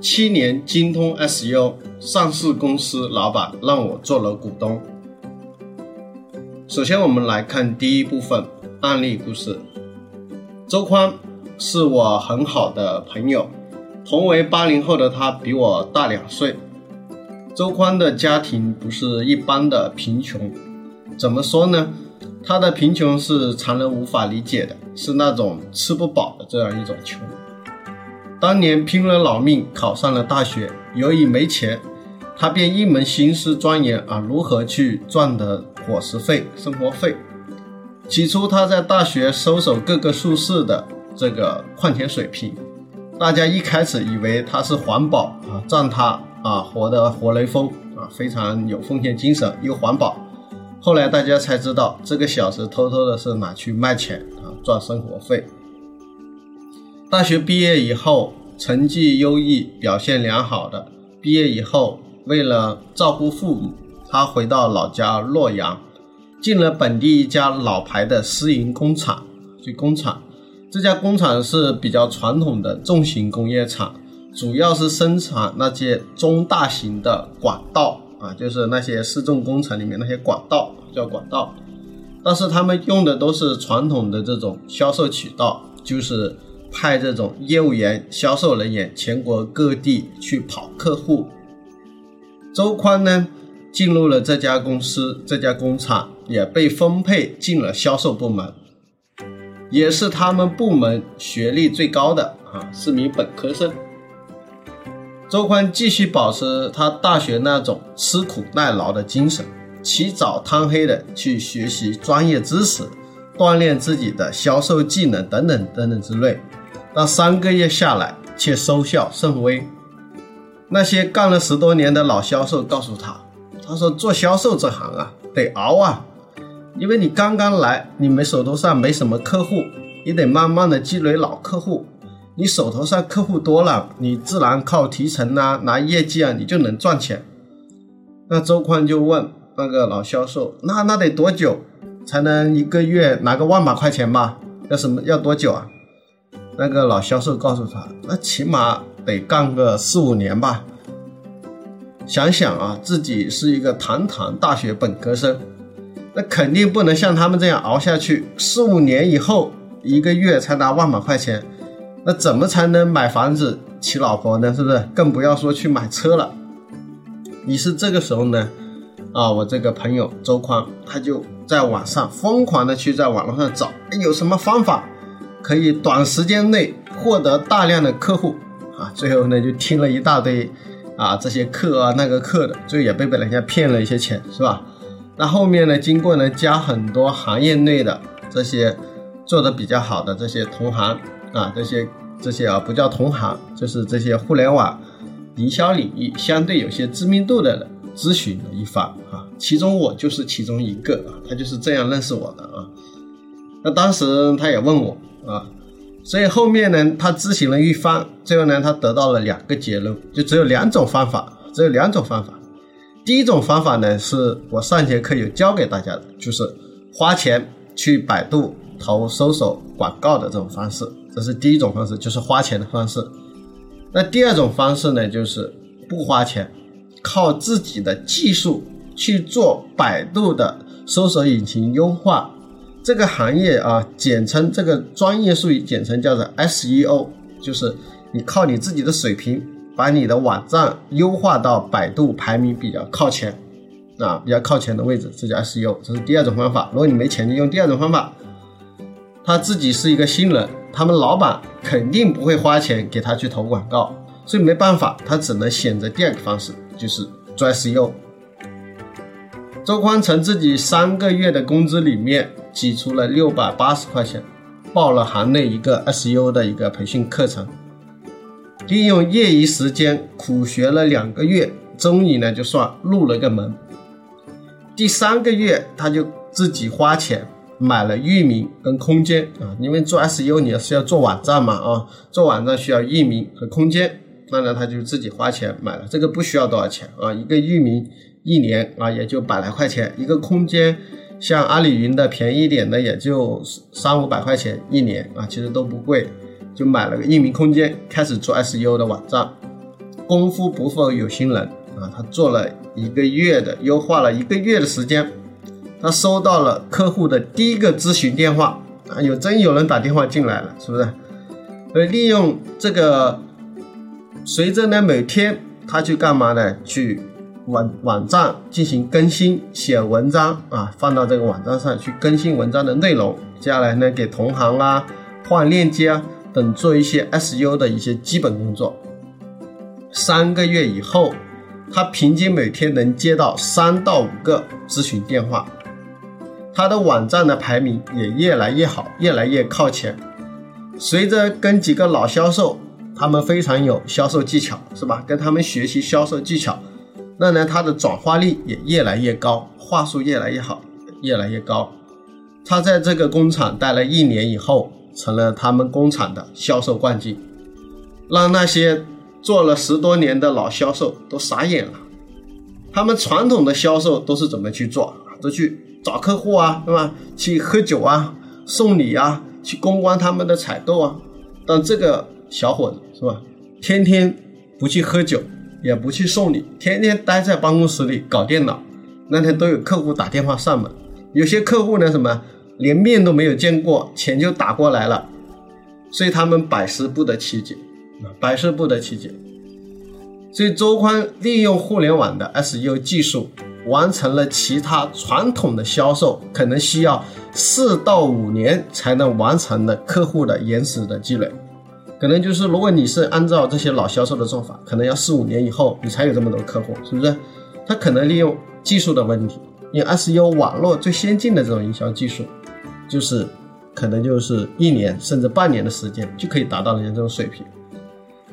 七年精通 SEO，上市公司老板让我做了股东。首先，我们来看第一部分案例故事。周宽是我很好的朋友，同为八零后的他比我大两岁。周宽的家庭不是一般的贫穷，怎么说呢？他的贫穷是常人无法理解的，是那种吃不饱的这样一种穷。当年拼了老命考上了大学，由于没钱，他便一门心思钻研啊如何去赚得伙食费、生活费。起初他在大学收手各个宿舍的这个矿泉水瓶，大家一开始以为他是环保啊，赞他啊活得活雷锋啊，非常有奉献精神又环保。后来大家才知道，这个小子偷偷的是拿去卖钱啊赚生活费。大学毕业以后，成绩优异、表现良好的，毕业以后为了照顾父母，他回到老家洛阳，进了本地一家老牌的私营工厂。去工厂，这家工厂是比较传统的重型工业厂，主要是生产那些中大型的管道啊，就是那些市政工程里面那些管道叫管道。但是他们用的都是传统的这种销售渠道，就是。派这种业务员、销售人员全国各地去跑客户。周宽呢，进入了这家公司，这家工厂也被分配进了销售部门，也是他们部门学历最高的啊，是名本科生。周宽继续保持他大学那种吃苦耐劳的精神，起早贪黑的去学习专业知识，锻炼自己的销售技能等等等等之类。那三个月下来，却收效甚微。那些干了十多年的老销售告诉他：“他说做销售这行啊，得熬啊，因为你刚刚来，你们手头上没什么客户，你得慢慢的积累老客户。你手头上客户多了，你自然靠提成啊，拿业绩啊，你就能赚钱。”那周宽就问那个老销售：“那那得多久才能一个月拿个万把块钱吧？要什么要多久啊？”那个老销售告诉他：“那起码得干个四五年吧。想想啊，自己是一个堂堂大学本科生，那肯定不能像他们这样熬下去。四五年以后，一个月才拿万把块钱，那怎么才能买房子、娶老婆呢？是不是？更不要说去买车了。于是这个时候呢，啊，我这个朋友周宽，他就在网上疯狂的去在网络上找，有什么方法？”可以短时间内获得大量的客户啊，最后呢就听了一大堆啊这些课啊那个课的，最后也被被人家骗了一些钱，是吧？那后面呢，经过呢加很多行业内的这些做的比较好的这些同行啊，这些这些啊不叫同行，就是这些互联网营销领域相对有些知名度的人咨询了一番啊，其中我就是其中一个啊，他就是这样认识我的啊。那当时他也问我。啊，所以后面呢，他咨询了一番，最后呢，他得到了两个结论，就只有两种方法，只有两种方法。第一种方法呢，是我上节课有教给大家的，就是花钱去百度投搜索广告的这种方式，这是第一种方式，就是花钱的方式。那第二种方式呢，就是不花钱，靠自己的技术去做百度的搜索引擎优化。这个行业啊，简称这个专业术语，简称叫做 SEO，就是你靠你自己的水平，把你的网站优化到百度排名比较靠前，啊，比较靠前的位置，这叫 SEO，这是第二种方法。如果你没钱，就用第二种方法。他自己是一个新人，他们老板肯定不会花钱给他去投广告，所以没办法，他只能选择第二个方式，就是做 SEO。周宽从自己三个月的工资里面挤出了六百八十块钱，报了行内一个 SEO 的一个培训课程，利用业余时间苦学了两个月，终于呢就算入了个门。第三个月他就自己花钱买了域名跟空间啊，因为做 SEO 你是要做网站嘛啊，做网站需要域名和空间，那呢他就自己花钱买了，这个不需要多少钱啊，一个域名一年啊也就百来块钱，一个空间像阿里云的便宜一点的也就三五百块钱一年啊，其实都不贵，就买了个域名空间，开始做 SEO 的网站，功夫不负有心人。啊，他做了一个月的优化了一个月的时间，他收到了客户的第一个咨询电话啊，有真有人打电话进来了，是不是？所以利用这个，随着呢每天他去干嘛呢？去网网站进行更新，写文章啊，放到这个网站上去更新文章的内容。接下来呢，给同行啊换链接啊等做一些 SU 的一些基本工作。三个月以后。他平均每天能接到三到五个咨询电话，他的网站的排名也越来越好，越来越靠前。随着跟几个老销售，他们非常有销售技巧，是吧？跟他们学习销售技巧，那呢，他的转化率也越来越高，话术越来越好，越来越高。他在这个工厂待了一年以后，成了他们工厂的销售冠军，让那些。做了十多年的老销售都傻眼了，他们传统的销售都是怎么去做？都去找客户啊，对吧？去喝酒啊，送礼啊，去公关他们的采购啊。但这个小伙子是吧？天天不去喝酒，也不去送礼，天天待在办公室里搞电脑。那天都有客户打电话上门，有些客户呢，什么连面都没有见过，钱就打过来了，所以他们百思不得其解。百思不得其解，所以周宽利用互联网的 SEO 技术，完成了其他传统的销售可能需要四到五年才能完成的客户的原始的积累。可能就是如果你是按照这些老销售的做法，可能要四五年以后你才有这么多客户，是不是？他可能利用技术的问题，用 SEO 网络最先进的这种营销技术，就是可能就是一年甚至半年的时间就可以达到人家这种水平。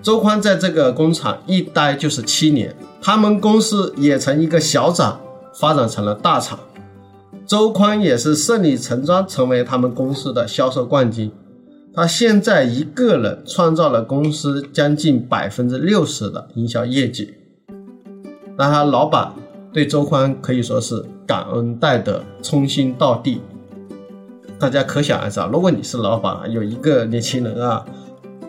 周宽在这个工厂一待就是七年，他们公司也从一个小厂发展成了大厂，周宽也是顺理成章成为他们公司的销售冠军。他现在一个人创造了公司将近百分之六十的营销业绩，那他老板对周宽可以说是感恩戴德，忠心到底。大家可想而知啊，如果你是老板，有一个年轻人啊。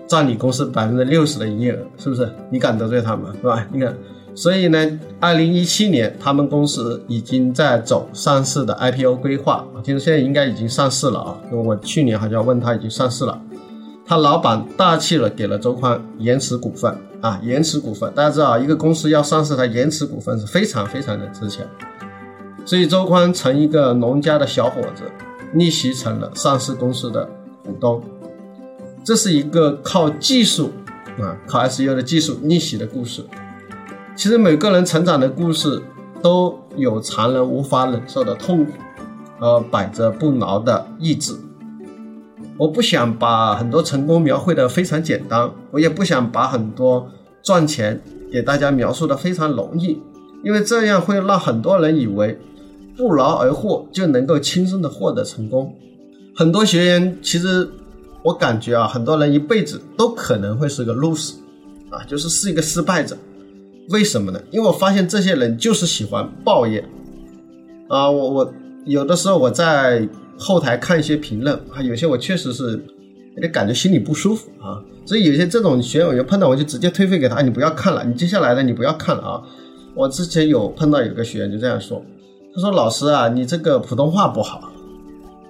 占你公司百分之六十的营业额，是不是？你敢得罪他们，是吧？你看，所以呢，二零一七年他们公司已经在走上市的 IPO 规划，听说现在应该已经上市了啊。因为我去年好像问他已经上市了，他老板大气了给了周宽延迟股份啊，延迟股份，大家知道一个公司要上市，它延迟股份是非常非常的值钱，所以周宽从一个农家的小伙子逆袭成了上市公司的股东。这是一个靠技术啊，靠 S U 的技术逆袭的故事。其实每个人成长的故事都有常人无法忍受的痛苦，和百折不挠的意志。我不想把很多成功描绘的非常简单，我也不想把很多赚钱给大家描述的非常容易，因为这样会让很多人以为不劳而获就能够轻松的获得成功。很多学员其实。我感觉啊，很多人一辈子都可能会是个 loser，啊，就是是一个失败者。为什么呢？因为我发现这些人就是喜欢抱怨。啊，我我有的时候我在后台看一些评论啊，有些我确实是有点感觉心里不舒服啊。所以有些这种学员碰到我就直接退费给他，你不要看了，你接下来的你不要看了啊。我之前有碰到有个学员就这样说，他说老师啊，你这个普通话不好。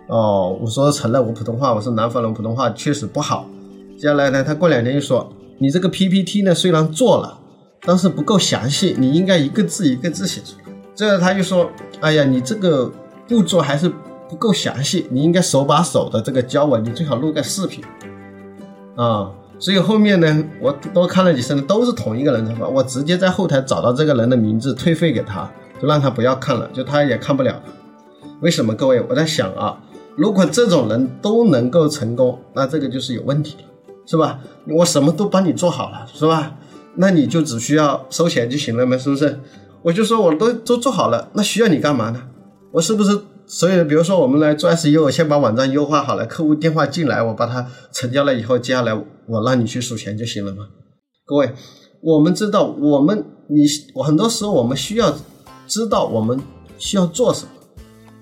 哦，我说承认我普通话，我是南方人，普通话确实不好。接下来呢，他过两天又说，你这个 PPT 呢虽然做了，但是不够详细，你应该一个字一个字写出来。这他就说，哎呀，你这个步骤还是不够详细，你应该手把手的这个教我，你最好录个视频。啊，所以后面呢，我多看了几次，都是同一个人的吧，我直接在后台找到这个人的名字，退费给他，就让他不要看了，就他也看不了。为什么？各位，我在想啊。如果这种人都能够成功，那这个就是有问题了，是吧？我什么都帮你做好了，是吧？那你就只需要收钱就行了嘛，是不是？我就说我都都做好了，那需要你干嘛呢？我是不是所以比如说我们来做 SEO，我先把网站优化好了，客户电话进来，我把它成交了以后，接下来我让你去数钱就行了嘛？各位，我们知道，我们你我很多时候我们需要知道我们需要做什么，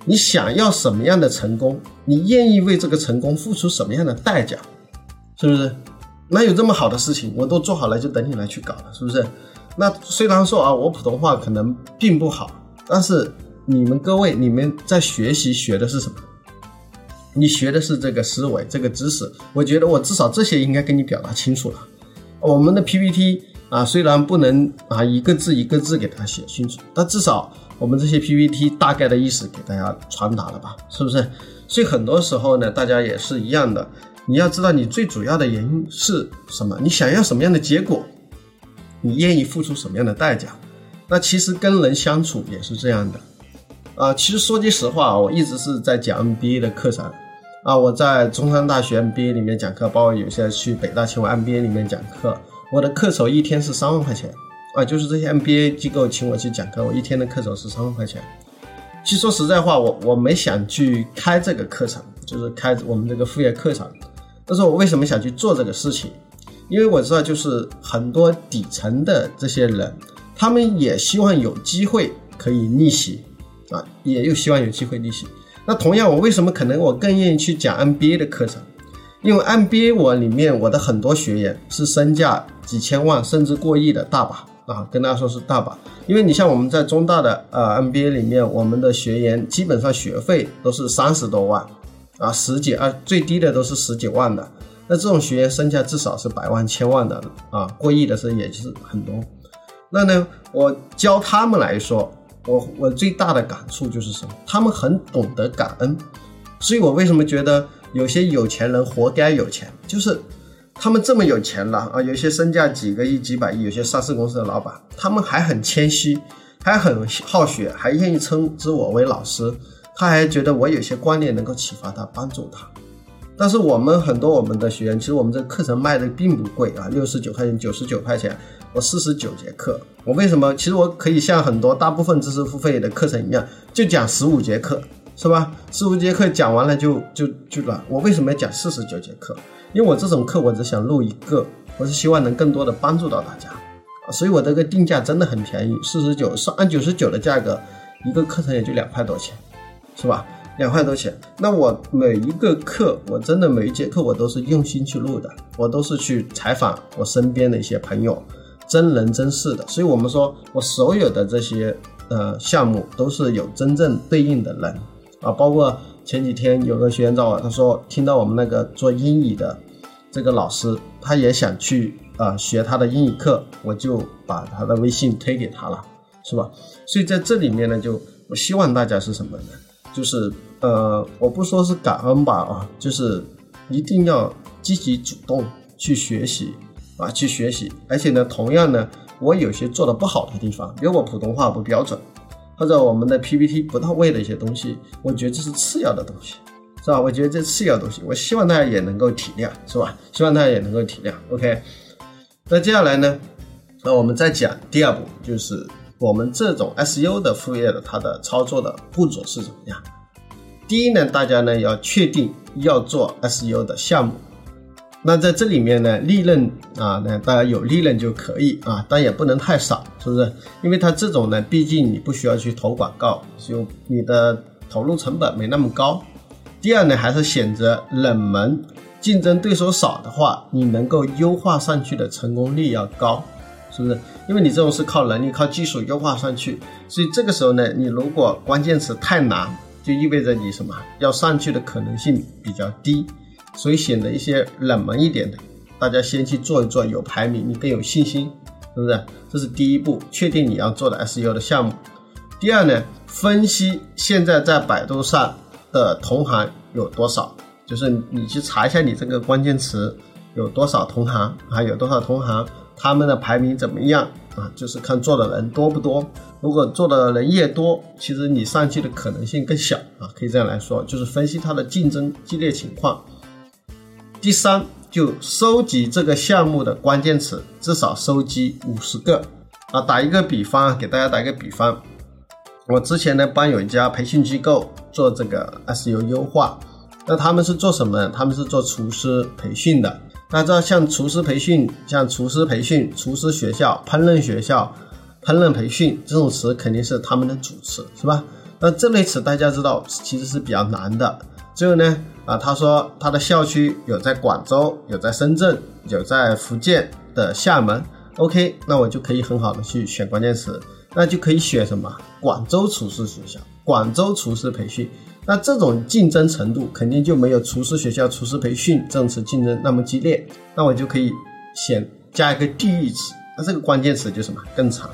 你想要什么样的成功，你愿意为这个成功付出什么样的代价，是不是？哪有这么好的事情？我都做好了，就等你来去搞了，是不是？那虽然说啊，我普通话可能并不好，但是你们各位，你们在学习学的是什么？你学的是这个思维，这个知识。我觉得我至少这些应该跟你表达清楚了。我们的 PPT 啊，虽然不能啊一个字一个字给它写清楚，但至少我们这些 PPT 大概的意思给大家传达了吧，是不是？所以很多时候呢，大家也是一样的，你要知道你最主要的原因是什么，你想要什么样的结果，你愿意付出什么样的代价。那其实跟人相处也是这样的啊。其实说句实话，我一直是在讲 MBA 的课程。啊，我在中山大学 MBA 里面讲课，包括有些去北大清华 MBA 里面讲课，我的课酬一天是三万块钱啊，就是这些 MBA 机构请我去讲课，我一天的课酬是三万块钱。其实说实在话，我我没想去开这个课程，就是开我们这个副业课程。但是我为什么想去做这个事情？因为我知道，就是很多底层的这些人，他们也希望有机会可以逆袭啊，也又希望有机会逆袭。那同样，我为什么可能我更愿意去讲 MBA 的课程？因为 MBA 我里面我的很多学员是身价几千万甚至过亿的大把啊，跟大家说是大把。因为你像我们在中大的呃 MBA 里面，我们的学员基本上学费都是三十多万啊，十几啊，最低的都是十几万的。那这种学员身价至少是百万千万的啊，过亿的是也是很多。那呢，我教他们来说。我我最大的感触就是什么？他们很懂得感恩，所以我为什么觉得有些有钱人活该有钱？就是他们这么有钱了啊，有些身价几个亿、几百亿，有些上市公司的老板，他们还很谦虚，还很好学，还愿意称之我为老师，他还觉得我有些观念能够启发他、帮助他。但是我们很多我们的学员，其实我们这个课程卖的并不贵啊，六十九块钱、九十九块钱。我四十九节课，我为什么？其实我可以像很多大部分知识付费的课程一样，就讲十五节课，是吧？十五节课讲完了就就就了。我为什么要讲四十九节课？因为我这种课我只想录一个，我是希望能更多的帮助到大家。所以我这个定价真的很便宜，四十九是按九十九的价格，一个课程也就两块多钱，是吧？两块多钱。那我每一个课，我真的每一节课我都是用心去录的，我都是去采访我身边的一些朋友。真人真事的，所以我们说我所有的这些呃项目都是有真正对应的人啊，包括前几天有个学员找我，他说听到我们那个做英语的这个老师，他也想去啊学他的英语课，我就把他的微信推给他了，是吧？所以在这里面呢，就我希望大家是什么呢？就是呃，我不说是感恩吧啊，就是一定要积极主动去学习。啊，去学习，而且呢，同样呢，我有些做的不好的地方，比如我普通话不标准，或者我们的 PPT 不到位的一些东西，我觉得这是次要的东西，是吧？我觉得这次要东西，我希望大家也能够体谅，是吧？希望大家也能够体谅。OK，那接下来呢，那我们再讲第二步，就是我们这种 SU 的副业的它的操作的步骤是怎么样？第一呢，大家呢要确定要做 SU 的项目。那在这里面呢，利润啊，那大家有利润就可以啊，但也不能太少，是不是？因为它这种呢，毕竟你不需要去投广告，就你的投入成本没那么高。第二呢，还是选择冷门，竞争对手少的话，你能够优化上去的成功率要高，是不是？因为你这种是靠能力、靠技术优化上去，所以这个时候呢，你如果关键词太难，就意味着你什么要上去的可能性比较低。所以选择一些冷门一点的，大家先去做一做，有排名，你更有信心，是不是？这是第一步，确定你要做的 SEO 的项目。第二呢，分析现在在百度上的同行有多少，就是你去查一下你这个关键词有多少同行还，有多少同行，他们的排名怎么样啊？就是看做的人多不多。如果做的人越多，其实你上去的可能性更小啊，可以这样来说，就是分析它的竞争激烈情况。第三，就收集这个项目的关键词，至少收集五十个啊。打一个比方，给大家打一个比方，我之前呢帮有一家培训机构做这个 SEO 优化，那他们是做什么？他们是做厨师培训的。大家知道，像厨师培训、像厨师培训、厨师学校、烹饪学校、烹饪培训这种词，肯定是他们的主词，是吧？那这类词大家知道其实是比较难的。最后呢，啊，他说他的校区有在广州，有在深圳，有在福建的厦门。OK，那我就可以很好的去选关键词，那就可以选什么？广州厨师学校、广州厨师培训。那这种竞争程度肯定就没有厨师学校、厨师培训这种词竞争那么激烈。那我就可以选加一个地域词，那这个关键词就什么更长。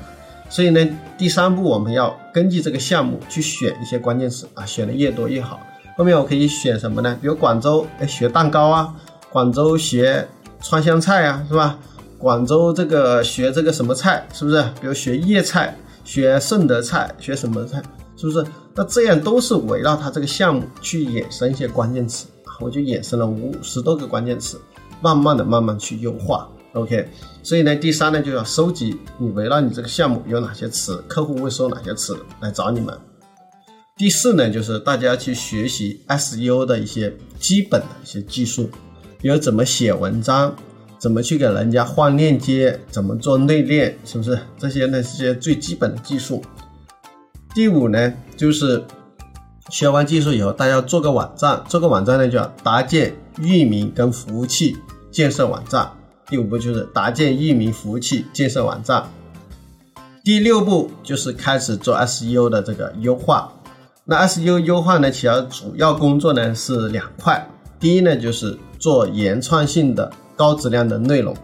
所以呢，第三步我们要根据这个项目去选一些关键词啊，选的越多越好。后面我可以选什么呢？比如广州哎学蛋糕啊，广州学川湘菜啊，是吧？广州这个学这个什么菜，是不是？比如学粤菜、学顺德菜、学什么菜，是不是？那这样都是围绕它这个项目去衍生一些关键词，我就衍生了五十多个关键词，慢慢的、慢慢去优化。OK，所以呢，第三呢就要收集你围绕你这个项目有哪些词，客户会搜哪些词来找你们。第四呢，就是大家去学习 SEO 的一些基本的一些技术，比如怎么写文章，怎么去给人家换链接，怎么做内链，是不是？这些呢是些最基本的技术。第五呢，就是学完技术以后，大家做个网站，做个网站呢就要搭建域名跟服务器，建设网站。第五步就是搭建域名服务器，建设网站。第六步就是开始做 SEO 的这个优化。那 SEO 优化呢，其实主要工作呢是两块。第一呢，就是做原创性的高质量的内容，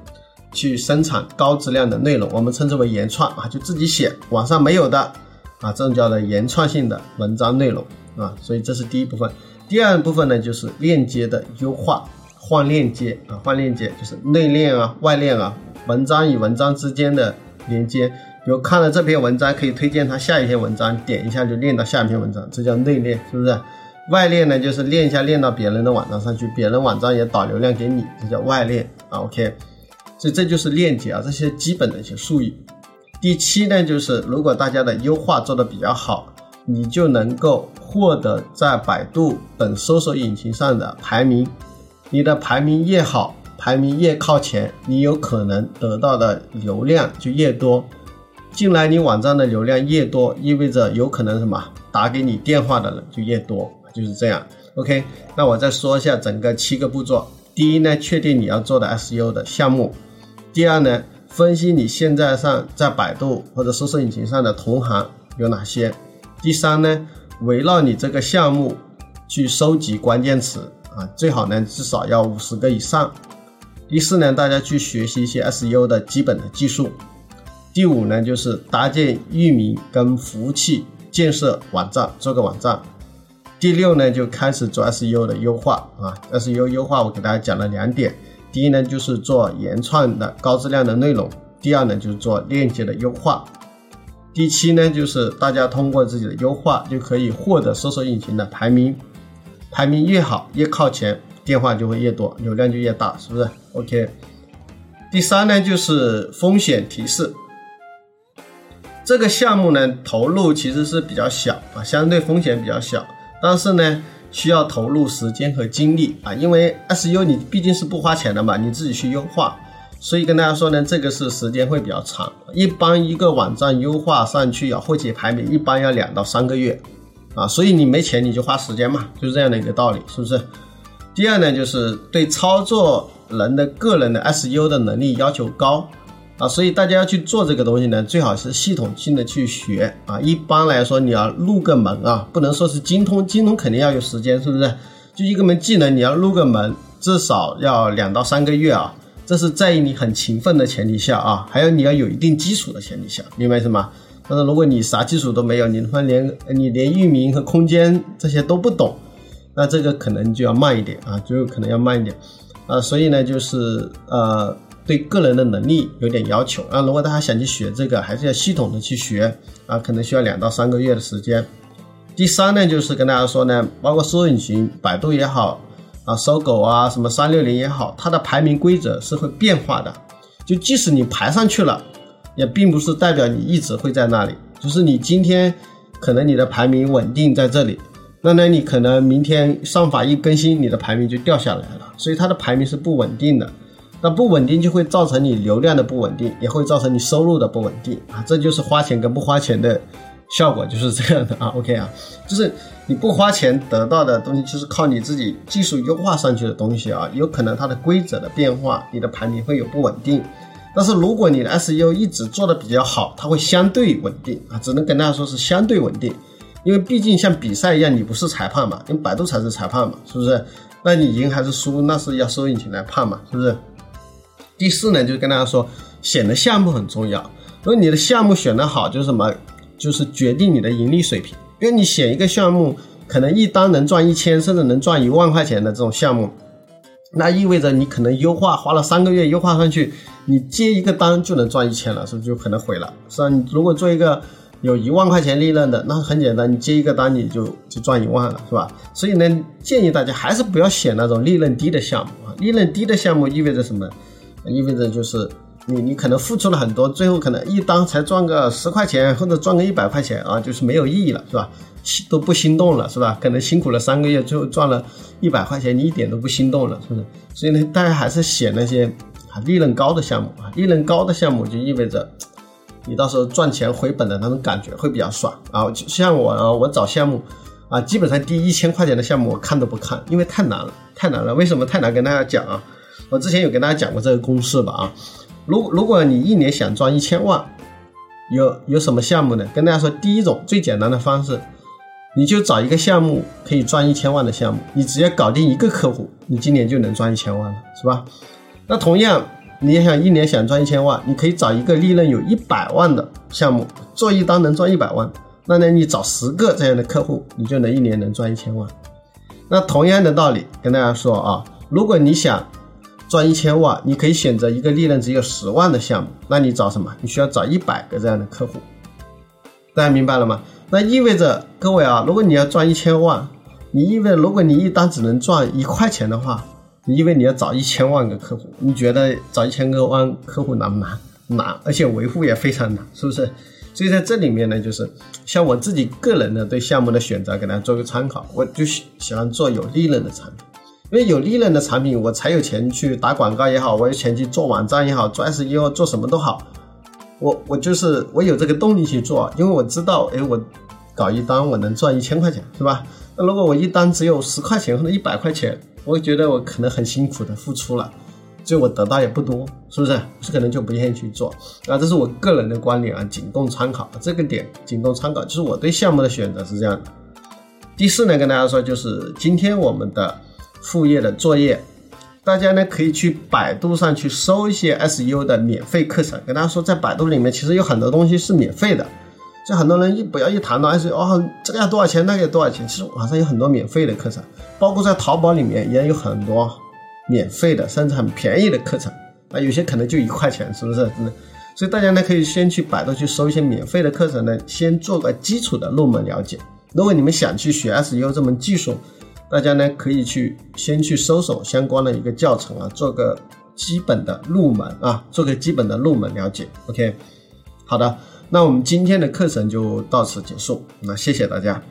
去生产高质量的内容，我们称之为原创啊，就自己写，网上没有的啊，这种叫做原创性的文章内容啊。所以这是第一部分。第二部分呢，就是链接的优化，换链接啊，换链接就是内链啊、外链啊，文章与文章之间的连接。比如看了这篇文章，可以推荐他下一篇文章，点一下就链到下一篇文章，这叫内链，是不是？外链呢，就是链一下链到别人的网站上去，别人网站也导流量给你，这叫外链啊。OK，所以这就是链接啊，这些基本的一些术语。第七呢，就是如果大家的优化做的比较好，你就能够获得在百度等搜索引擎上的排名，你的排名越好，排名越靠前，你有可能得到的流量就越多。进来你网站的流量越多，意味着有可能什么打给你电话的人就越多，就是这样。OK，那我再说一下整个七个步骤。第一呢，确定你要做的 SEO 的项目；第二呢，分析你现在上在百度或者搜索引擎上的同行有哪些；第三呢，围绕你这个项目去收集关键词啊，最好呢至少要五十个以上；第四呢，大家去学习一些 SEO 的基本的技术。第五呢，就是搭建域名跟服务器，建设网站，做个网站。第六呢，就开始做 SEO 的优化啊。SEO 优化我给大家讲了两点，第一呢就是做原创的高质量的内容，第二呢就是做链接的优化。第七呢，就是大家通过自己的优化就可以获得搜索引擎的排名，排名越好越靠前，电话就会越多，流量就越大，是不是？OK。第三呢，就是风险提示。这个项目呢，投入其实是比较小啊，相对风险比较小，但是呢，需要投入时间和精力啊，因为 S U 你毕竟是不花钱的嘛，你自己去优化，所以跟大家说呢，这个是时间会比较长，一般一个网站优化上去要获取排名，一般要两到三个月啊，所以你没钱你就花时间嘛，就是这样的一个道理，是不是？第二呢，就是对操作人的个人的 SEO 的能力要求高。啊，所以大家要去做这个东西呢，最好是系统性的去学啊。一般来说，你要入个门啊，不能说是精通，精通肯定要有时间，是不是？就一个门技能，你要入个门，至少要两到三个月啊。这是在于你很勤奋的前提下啊，还有你要有一定基础的前提下，明白什么？但是如果你啥基础都没有，你他妈连你连域名和空间这些都不懂，那这个可能就要慢一点啊，就可能要慢一点啊。所以呢，就是呃。对个人的能力有点要求啊，如果大家想去学这个，还是要系统的去学啊，可能需要两到三个月的时间。第三呢，就是跟大家说呢，包括搜索引擎，百度也好啊，搜狗啊，什么三六零也好，它的排名规则是会变化的。就即使你排上去了，也并不是代表你一直会在那里。就是你今天可能你的排名稳定在这里，那呢你可能明天上法一更新，你的排名就掉下来了，所以它的排名是不稳定的。那不稳定就会造成你流量的不稳定，也会造成你收入的不稳定啊，这就是花钱跟不花钱的效果，就是这样的啊。OK 啊，就是你不花钱得到的东西，就是靠你自己技术优化上去的东西啊，有可能它的规则的变化，你的排名会有不稳定。但是如果你的 SEO 一直做的比较好，它会相对稳定啊，只能跟大家说是相对稳定，因为毕竟像比赛一样，你不是裁判嘛，因为百度才是裁判嘛，是不是？那你赢还是输，那是要收引擎来判嘛，是不是？第四呢，就是跟大家说，选的项目很重要。如果你的项目选的好，就是什么，就是决定你的盈利水平。因为你选一个项目，可能一单能赚一千，甚至能赚一万块钱的这种项目，那意味着你可能优化花了三个月优化上去，你接一个单就能赚一千了，是不是就可能毁了？是吧？你如果做一个有一万块钱利润的，那很简单，你接一个单你就就赚一万了，是吧？所以呢，建议大家还是不要选那种利润低的项目啊。利润低的项目意味着什么？意味着就是你你可能付出了很多，最后可能一单才赚个十块钱或者赚个一百块钱啊，就是没有意义了，是吧？心都不心动了，是吧？可能辛苦了三个月，最后赚了一百块钱，你一点都不心动了，是不是？所以呢，大家还是选那些啊利润高的项目啊，利润高的项目就意味着你到时候赚钱回本的那种感觉会比较爽啊。就像我啊，我找项目啊，基本上第一千块钱的项目我看都不看，因为太难了，太难了。为什么太难？跟大家讲啊。我之前有跟大家讲过这个公式吧啊，如如果你一年想赚一千万，有有什么项目呢？跟大家说，第一种最简单的方式，你就找一个项目可以赚一千万的项目，你只要搞定一个客户，你今年就能赚一千万了，是吧？那同样，你也想一年想赚一千万，你可以找一个利润有一百万的项目，做一单能赚一百万，那呢，你找十个这样的客户，你就能一年能赚一千万。那同样的道理，跟大家说啊，如果你想赚一千万，你可以选择一个利润只有十万的项目，那你找什么？你需要找一百个这样的客户，大家明白了吗？那意味着各位啊，如果你要赚一千万，你意味如果你一单只能赚一块钱的话，你意味你要找一千万个客户，你觉得找一千个万客户难不难？难，而且维护也非常难，是不是？所以在这里面呢，就是像我自己个人的对项目的选择，给大家做个参考，我就喜喜欢做有利润的产品。因为有利润的产品，我才有钱去打广告也好，我有钱去做网站也好，做 SEO 做什么都好，我我就是我有这个动力去做，因为我知道，哎，我搞一单我能赚一千块钱，是吧？那如果我一单只有十块钱或者一百块钱，我觉得我可能很辛苦的付出了，所以我得到也不多，是不是？是可能就不愿意去做啊，这是我个人的观点啊，仅供参考。这个点仅供参考，就是我对项目的选择是这样的。第四呢，跟大家说，就是今天我们的。副业的作业，大家呢可以去百度上去搜一些 SEO 的免费课程。跟大家说，在百度里面其实有很多东西是免费的。就很多人一不要一谈到 SEO，哦，这个要多少钱，那个要多少钱？其实网上有很多免费的课程，包括在淘宝里面也有很多免费的，甚至很便宜的课程啊。有些可能就一块钱，是不是？所以大家呢可以先去百度去搜一些免费的课程呢，先做个基础的入门了解。如果你们想去学 SEO 这门技术，大家呢可以去先去搜索相关的一个教程啊，做个基本的入门啊，做个基本的入门了解。OK，好的，那我们今天的课程就到此结束，那谢谢大家。